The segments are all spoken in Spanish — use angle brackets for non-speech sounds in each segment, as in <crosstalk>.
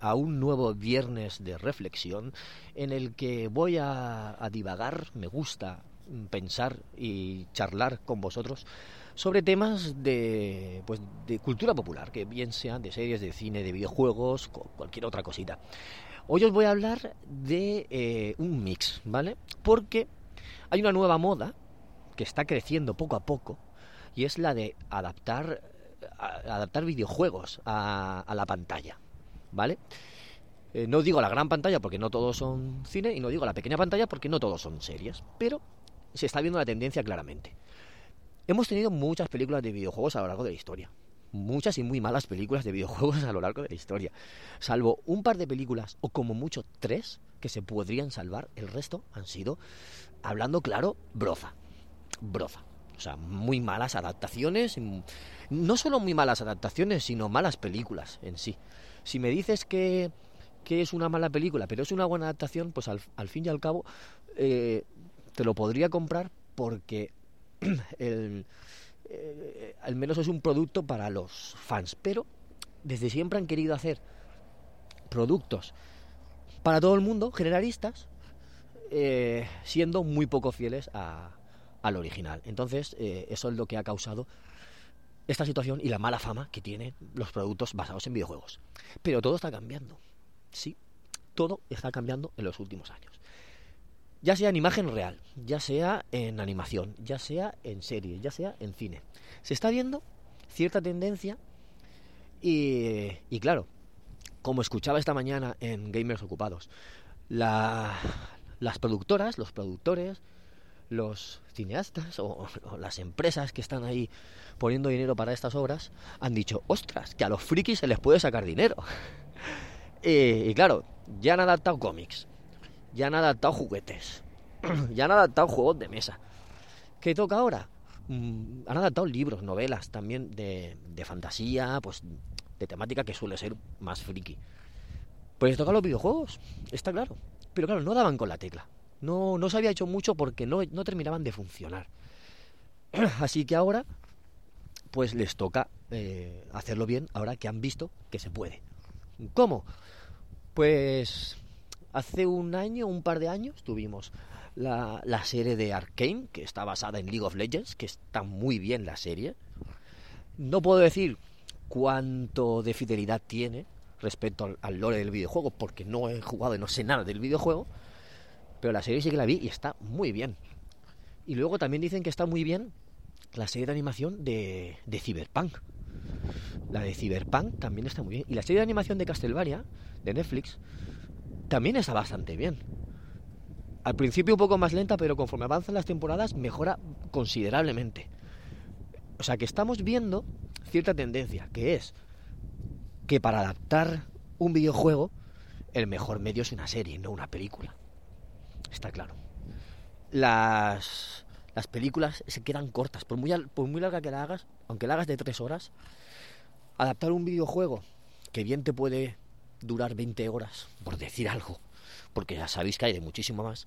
a un nuevo viernes de reflexión en el que voy a, divagar, me gusta pensar y charlar con vosotros sobre temas de, pues, de cultura popular, que bien sean de series, de cine, de videojuegos, cualquier otra cosita. Hoy os voy a hablar de eh, un mix, ¿vale? Porque hay una nueva moda que está creciendo poco a poco y es la de adaptar adaptar videojuegos a, la pantalla, ¿vale? Eh, no digo la gran pantalla porque no todos son cine y no digo la pequeña pantalla porque no todos son series, pero se está viendo la tendencia claramente. Hemos tenido muchas películas de videojuegos a lo largo de la historia. Muchas y muy malas películas de videojuegos <laughs> a lo largo de la historia. Salvo un par de películas, o como mucho tres, que se podrían salvar, el resto han sido, hablando claro, broza. Broza. O sea, muy malas adaptaciones, no solo muy malas adaptaciones, sino malas películas en sí. Si me dices que, que es una mala película, pero es una buena adaptación, pues al, fin y al cabo eh, te lo podría comprar porque <clears throat> eh, al menos es un producto para los fans. Pero desde siempre han querido hacer productos para todo el mundo, generalistas, eh, siendo muy poco fieles a, al original. Entonces, eso es lo que ha causado esta situación y la mala fama que tienen los productos basados en videojuegos. Pero todo está cambiando. Sí, todo está cambiando en los últimos años. Ya sea en imagen real, ya sea en animación, ya sea en serie, ya sea en cine. Se está viendo cierta tendencia y, y claro, como escuchaba esta mañana en Gamers Ocupados, las productoras, los productores, los cineastas o, las empresas que están ahí poniendo dinero para estas obras han dicho, ostras, que a los frikis se les puede sacar dinero. <laughs> y, claro, ya han adaptado cómics, ya han adaptado juguetes, <clears throat> ya han adaptado juegos de mesa. ¿Qué toca ahora? Mm, han adaptado libros, novelas también de, de fantasía, pues de temática que suele ser más friki. Pues toca los videojuegos, está claro. Pero claro, no daban con la tecla. No, no se había hecho mucho porque no, no terminaban de funcionar. <clears throat> Así que ahora, pues les toca eh, hacerlo bien, ahora que han visto que se puede. ¿Cómo? Pues hace un año, un par de años, tuvimos la, la serie de Arkane, que está basada en League of Legends, que está muy bien la serie. No puedo decir cuánto de fidelidad tiene respecto al, al lore del videojuego, porque no he jugado y no sé nada del videojuego, pero la serie sí que la vi y está muy bien. Y luego también dicen que está muy bien la serie de animación de, de Cyberpunk. La de Cyberpunk también está muy bien. Y la serie de animación de Castlevania, de Netflix, también está bastante bien. Al principio un poco más lenta, pero conforme avanzan las temporadas mejora considerablemente. O sea que estamos viendo cierta tendencia, que es que para adaptar un videojuego, el mejor medio es una serie, no una película está claro. Las, las películas se quedan cortas, por muy, por muy larga que la hagas, aunque la hagas de tres horas, adaptar un videojuego que bien te puede durar 20 horas, por decir algo, porque ya sabéis que hay de muchísimo más,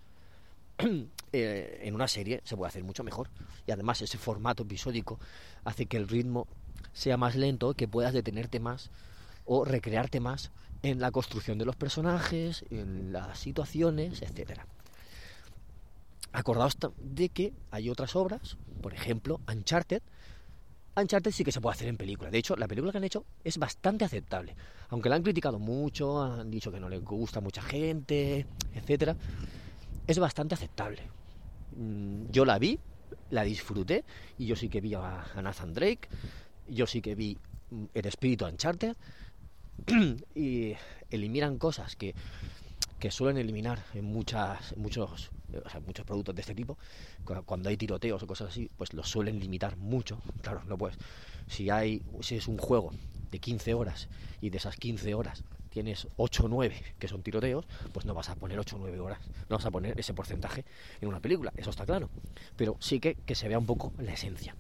<clears throat> eh, en una serie se puede hacer mucho mejor. Y además ese formato episódico hace que el ritmo sea más lento, que puedas detenerte más o recrearte más en la construcción de los personajes, en las situaciones, etcétera. Acordaos de que hay otras obras, por ejemplo, Uncharted, Uncharted sí que se puede hacer en película. De hecho, la película que han hecho es bastante aceptable. Aunque la han criticado mucho, han dicho que no le gusta a mucha gente, etcétera, es bastante aceptable. Mm, yo la vi, la disfruté, y yo sí que vi a Nathan Drake, yo sí que vi mm, el espíritu Uncharted, <clears throat> y eliminan cosas que, que suelen eliminar en muchas, muchos muchos productos de este tipo, cuando hay tiroteos o cosas así, pues los suelen limitar mucho. <laughs> Claro, no puedes. Si hay, si es un juego de 15 horas y de esas 15 horas tienes 8 o 9 que son tiroteos, pues no vas a poner 8 o 9 horas, no vas a poner ese porcentaje en una película, eso está claro. Pero sí que, que se vea un poco la esencia.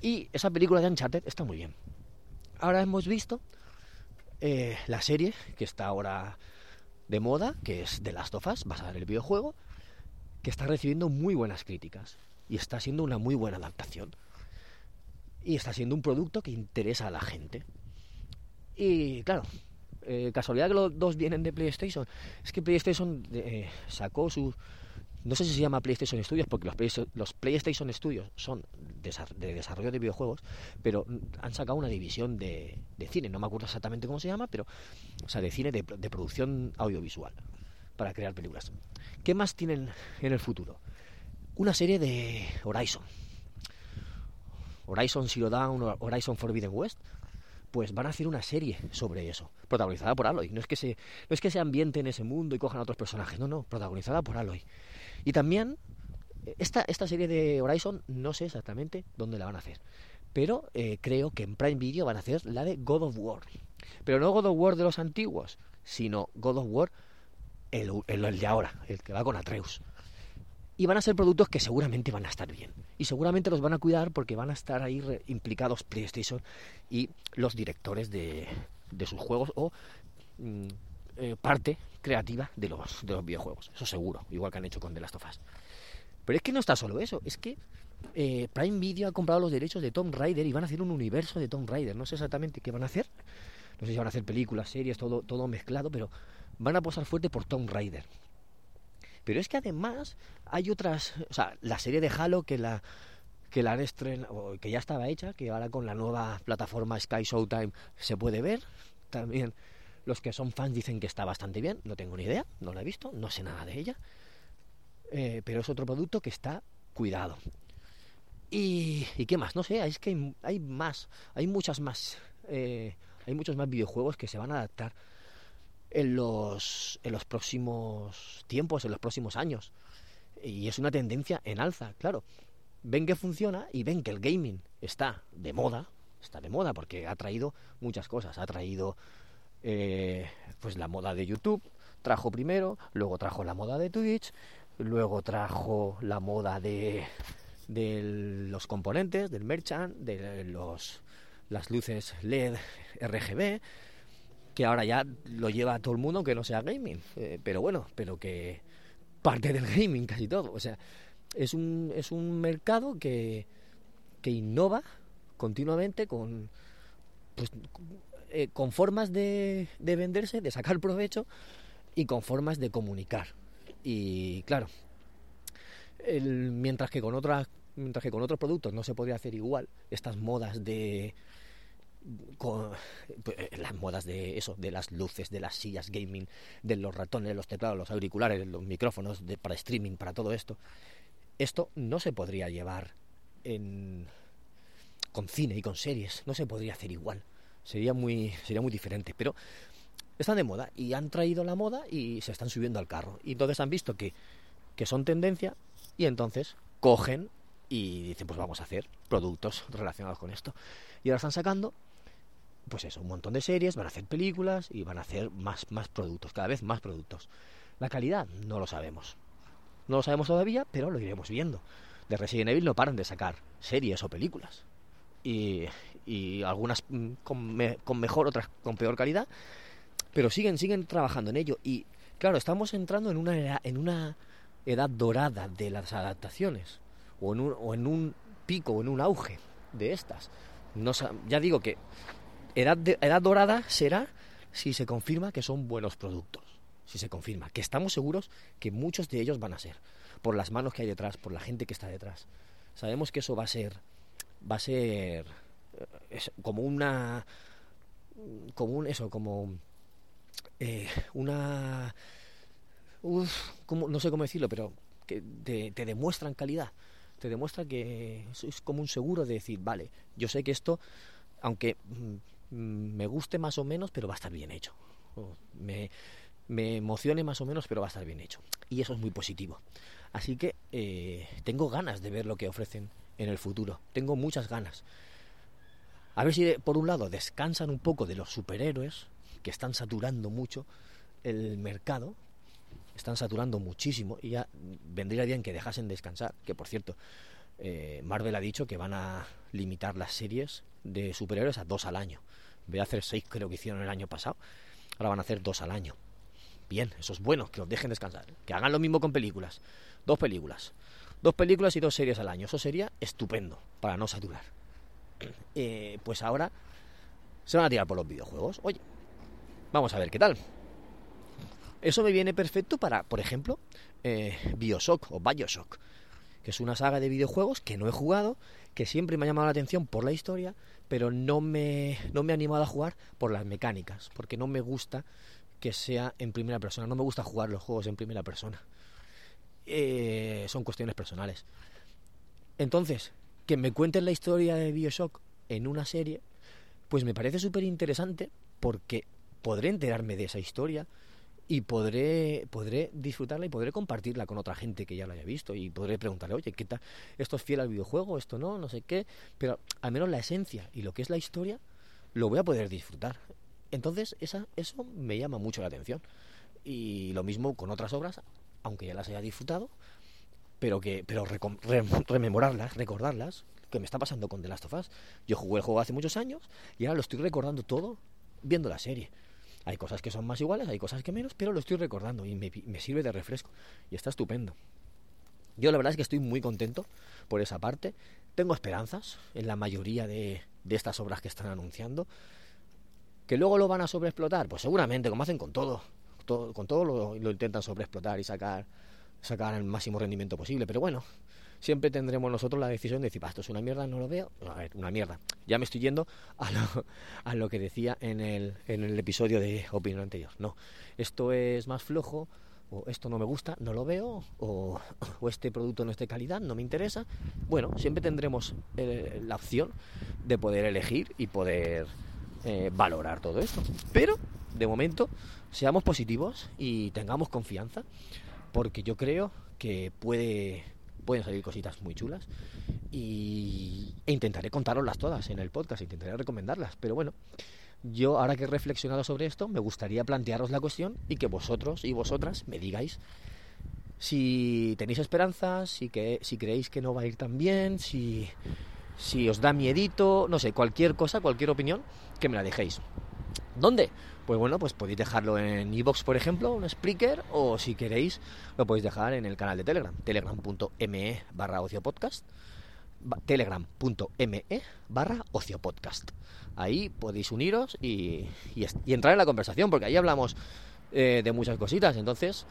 Y esa película de Uncharted está muy bien. Ahora hemos visto eh, la serie que está ahora de moda, que es The Last of Us, basada en el videojuego, que está recibiendo muy buenas críticas y está siendo una muy buena adaptación. Y está siendo un producto que interesa a la gente. Y claro, eh, casualidad que los dos vienen de PlayStation. Es que PlayStation eh, sacó su... No sé si se llama PlayStation Studios, porque los, los PlayStation Studios son de desarrollo de videojuegos, pero han sacado una división de, cine. No me acuerdo exactamente cómo se llama, pero... O sea, de cine de producción audiovisual para crear películas. ¿Qué más tienen en el futuro? Una serie de Horizon. Horizon Zero Dawn, Horizon Forbidden West, pues van a hacer una serie sobre eso, protagonizada por Aloy. No es que se, no es que se ambiente en ese mundo y cojan a otros personajes, no, no, protagonizada por Aloy. Y también esta, esta serie de Horizon no sé exactamente dónde la van a hacer, pero eh, creo que en Prime Video van a hacer la de God of War. Pero no God of War de los antiguos, sino God of War el, de ahora, el que va con Atreus. Y van a ser productos que seguramente van a estar bien. Y seguramente los van a cuidar porque van a estar ahí implicados PlayStation y los directores de, de sus juegos o mm, eh, parte creativa de los, de los videojuegos. Eso seguro, igual que han hecho con The Last of Us. Pero es que no está solo eso, es que eh, Prime Video ha comprado los derechos de Tomb Raider y van a hacer un universo de Tomb Raider. No sé exactamente qué van a hacer. No sé si van a hacer películas, series, todo, todo mezclado, pero van a posar fuerte por Tomb Raider. Pero es que además hay otras, o sea, la serie de Halo que la que la que ya estaba hecha, que ahora con la nueva plataforma Sky Showtime se puede ver. También los que son fans dicen que está bastante bien, no tengo ni idea, no la he visto, no sé nada de ella. Eh, pero es otro producto que está cuidado. Y, y qué más, no sé, es que hay, más, hay muchas más, eh, hay muchos más videojuegos que se van a adaptar en los, en los próximos tiempos, en los próximos años. Y es una tendencia en alza, claro. Ven que funciona y ven que el gaming está de moda, está de moda porque ha traído muchas cosas. Ha traído eh, pues la moda de YouTube, trajo primero, luego trajo la moda de Twitch, luego trajo la moda de, de los componentes, del merchant, de los, las luces LED RGB, que ahora ya lo lleva todo el mundo que no sea gaming, eh, pero bueno, pero que parte del gaming casi todo, o sea, es un, es un mercado que, que innova continuamente con, pues, eh, con formas de, de venderse, de sacar provecho y con formas de comunicar. Y claro, el, mientras que con otras mientras que con otros productos no se podría hacer igual estas modas de con eh, las modas de eso, de las luces, de las sillas gaming, de los ratones, los teclados, los auriculares, los micrófonos de, para streaming, para todo esto. Esto no se podría llevar en, con cine y con series, no se podría hacer igual. Sería muy, sería muy diferente, pero están de moda y han traído la moda y se están subiendo al carro. Y entonces han visto que, que son tendencia y entonces cogen y dicen, pues vamos a hacer productos relacionados con esto. Y ahora están sacando pues eso, un montón de series, van a hacer películas y van a hacer más, más productos, cada vez más productos. La calidad no lo sabemos. No lo sabemos todavía, pero lo iremos viendo. De Resident Evil no paran de sacar series o películas. Y, y algunas mm, con, mejor, otras con peor calidad. Pero siguen, siguen trabajando en ello. Y claro, estamos entrando en una, edad, en una edad dorada de las adaptaciones. O en un, o en un pico, o en un auge de estas. No, ya digo que edad, edad dorada será si se confirma que son buenos productos. Si se confirma, que estamos seguros que muchos de ellos van a ser, por las manos que hay detrás, por la gente que está detrás. Sabemos que eso va a ser va a ser eh, como una como un eso como eh, una como, no sé cómo decirlo pero que te, te demuestran calidad te demuestra que es como un seguro de decir vale yo sé que esto aunque mm, me guste más o menos pero va a estar bien hecho. Me, me emocione más o menos pero va a estar bien hecho. Y eso es muy positivo. Así que eh, tengo ganas de ver lo que ofrecen en el futuro. Tengo muchas ganas. A ver si por un lado descansan un poco de los superhéroes, que están saturando mucho el mercado, están saturando muchísimo. Y ya vendría bien que dejasen descansar, que por cierto, eh, Marvel ha dicho que van a limitar las series de superhéroes a dos al año. En vez de hacer seis, creo que hicieron el año pasado, ahora van a hacer dos al año. Bien, eso es bueno, que os dejen descansar. Que hagan lo mismo con películas. Dos películas. Dos películas y dos series al año. Eso sería estupendo para no saturar. Eh, pues ahora se van a tirar por los videojuegos. Oye, vamos a ver qué tal. Eso me viene perfecto para, por ejemplo, eh, Bioshock o Bioshock, que es una saga de videojuegos que no he jugado, que siempre me ha llamado la atención por la historia, pero no me, no me he animado a jugar por las mecánicas, porque no me gusta que sea en primera persona, no me gusta jugar los juegos en primera persona. Eh, son cuestiones personales. Entonces, que me cuenten la historia de Bioshock en una serie, pues me parece súper interesante porque podré enterarme de esa historia y podré, podré disfrutarla y podré compartirla con otra gente que ya la haya visto y podré preguntarle, oye, ¿qué tal? ¿Esto es fiel al videojuego? ¿Esto no? No sé qué. Pero al menos la esencia y lo que es la historia lo voy a poder disfrutar. Entonces, esa, eso me llama mucho la atención. Y lo mismo con otras obras, aunque ya las haya disfrutado, pero que pero rememorarlas, recordarlas, que me está pasando con The Last of Us. Yo jugué el juego hace muchos años y ahora lo estoy recordando todo viendo la serie. Hay cosas que son más iguales, hay cosas que menos, pero lo estoy recordando y me, me sirve de refresco y está estupendo. Yo la verdad es que estoy muy contento por esa parte. Tengo esperanzas en la mayoría de, estas obras que están anunciando. ¿Que luego lo van a sobreexplotar? Pues seguramente, como hacen con todo. todo con todo lo, lo intentan sobreexplotar y sacar sacar el máximo rendimiento posible. Pero bueno, siempre tendremos nosotros la decisión de decir, esto es una mierda, no lo veo. A ver, una mierda. Ya me estoy yendo a lo, <laughs> a lo que decía en el, en el episodio de opinión anterior. No, esto es más flojo, o esto no me gusta, no lo veo, o, o este producto no es de calidad, no me interesa. Bueno, siempre tendremos eh, la opción de poder elegir y poder eh, valorar todo esto. Pero, de momento, seamos positivos y tengamos confianza porque yo creo que puede, pueden salir cositas muy chulas y, e intentaré contaroslas todas en el podcast, intentaré recomendarlas, pero bueno, yo ahora que he reflexionado sobre esto, me gustaría plantearos la cuestión y que vosotros y vosotras me digáis si tenéis esperanzas, si, que, si creéis que no va a ir tan bien, si, si os da miedito, no sé, cualquier cosa, cualquier opinión, que me la dejéis. ¿Dónde? Pues bueno, pues podéis dejarlo en iBox, por ejemplo, un Spreaker, o si queréis, lo podéis dejar en el canal de Telegram, telegram.me barra ociopodcast, telegram.me barra ociopodcast. Ahí podéis uniros y, entrar en la conversación, porque ahí hablamos eh, de muchas cositas, entonces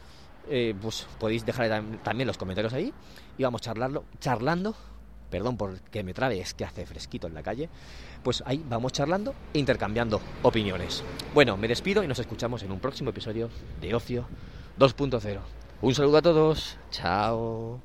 eh, pues podéis dejar también los comentarios ahí y vamos charlarlo, charlando perdón por que me trabe, es que hace fresquito en la calle, pues ahí vamos charlando e intercambiando opiniones. Bueno, me despido y nos escuchamos en un próximo episodio de Ocio 2.0. Un saludo a todos, chao.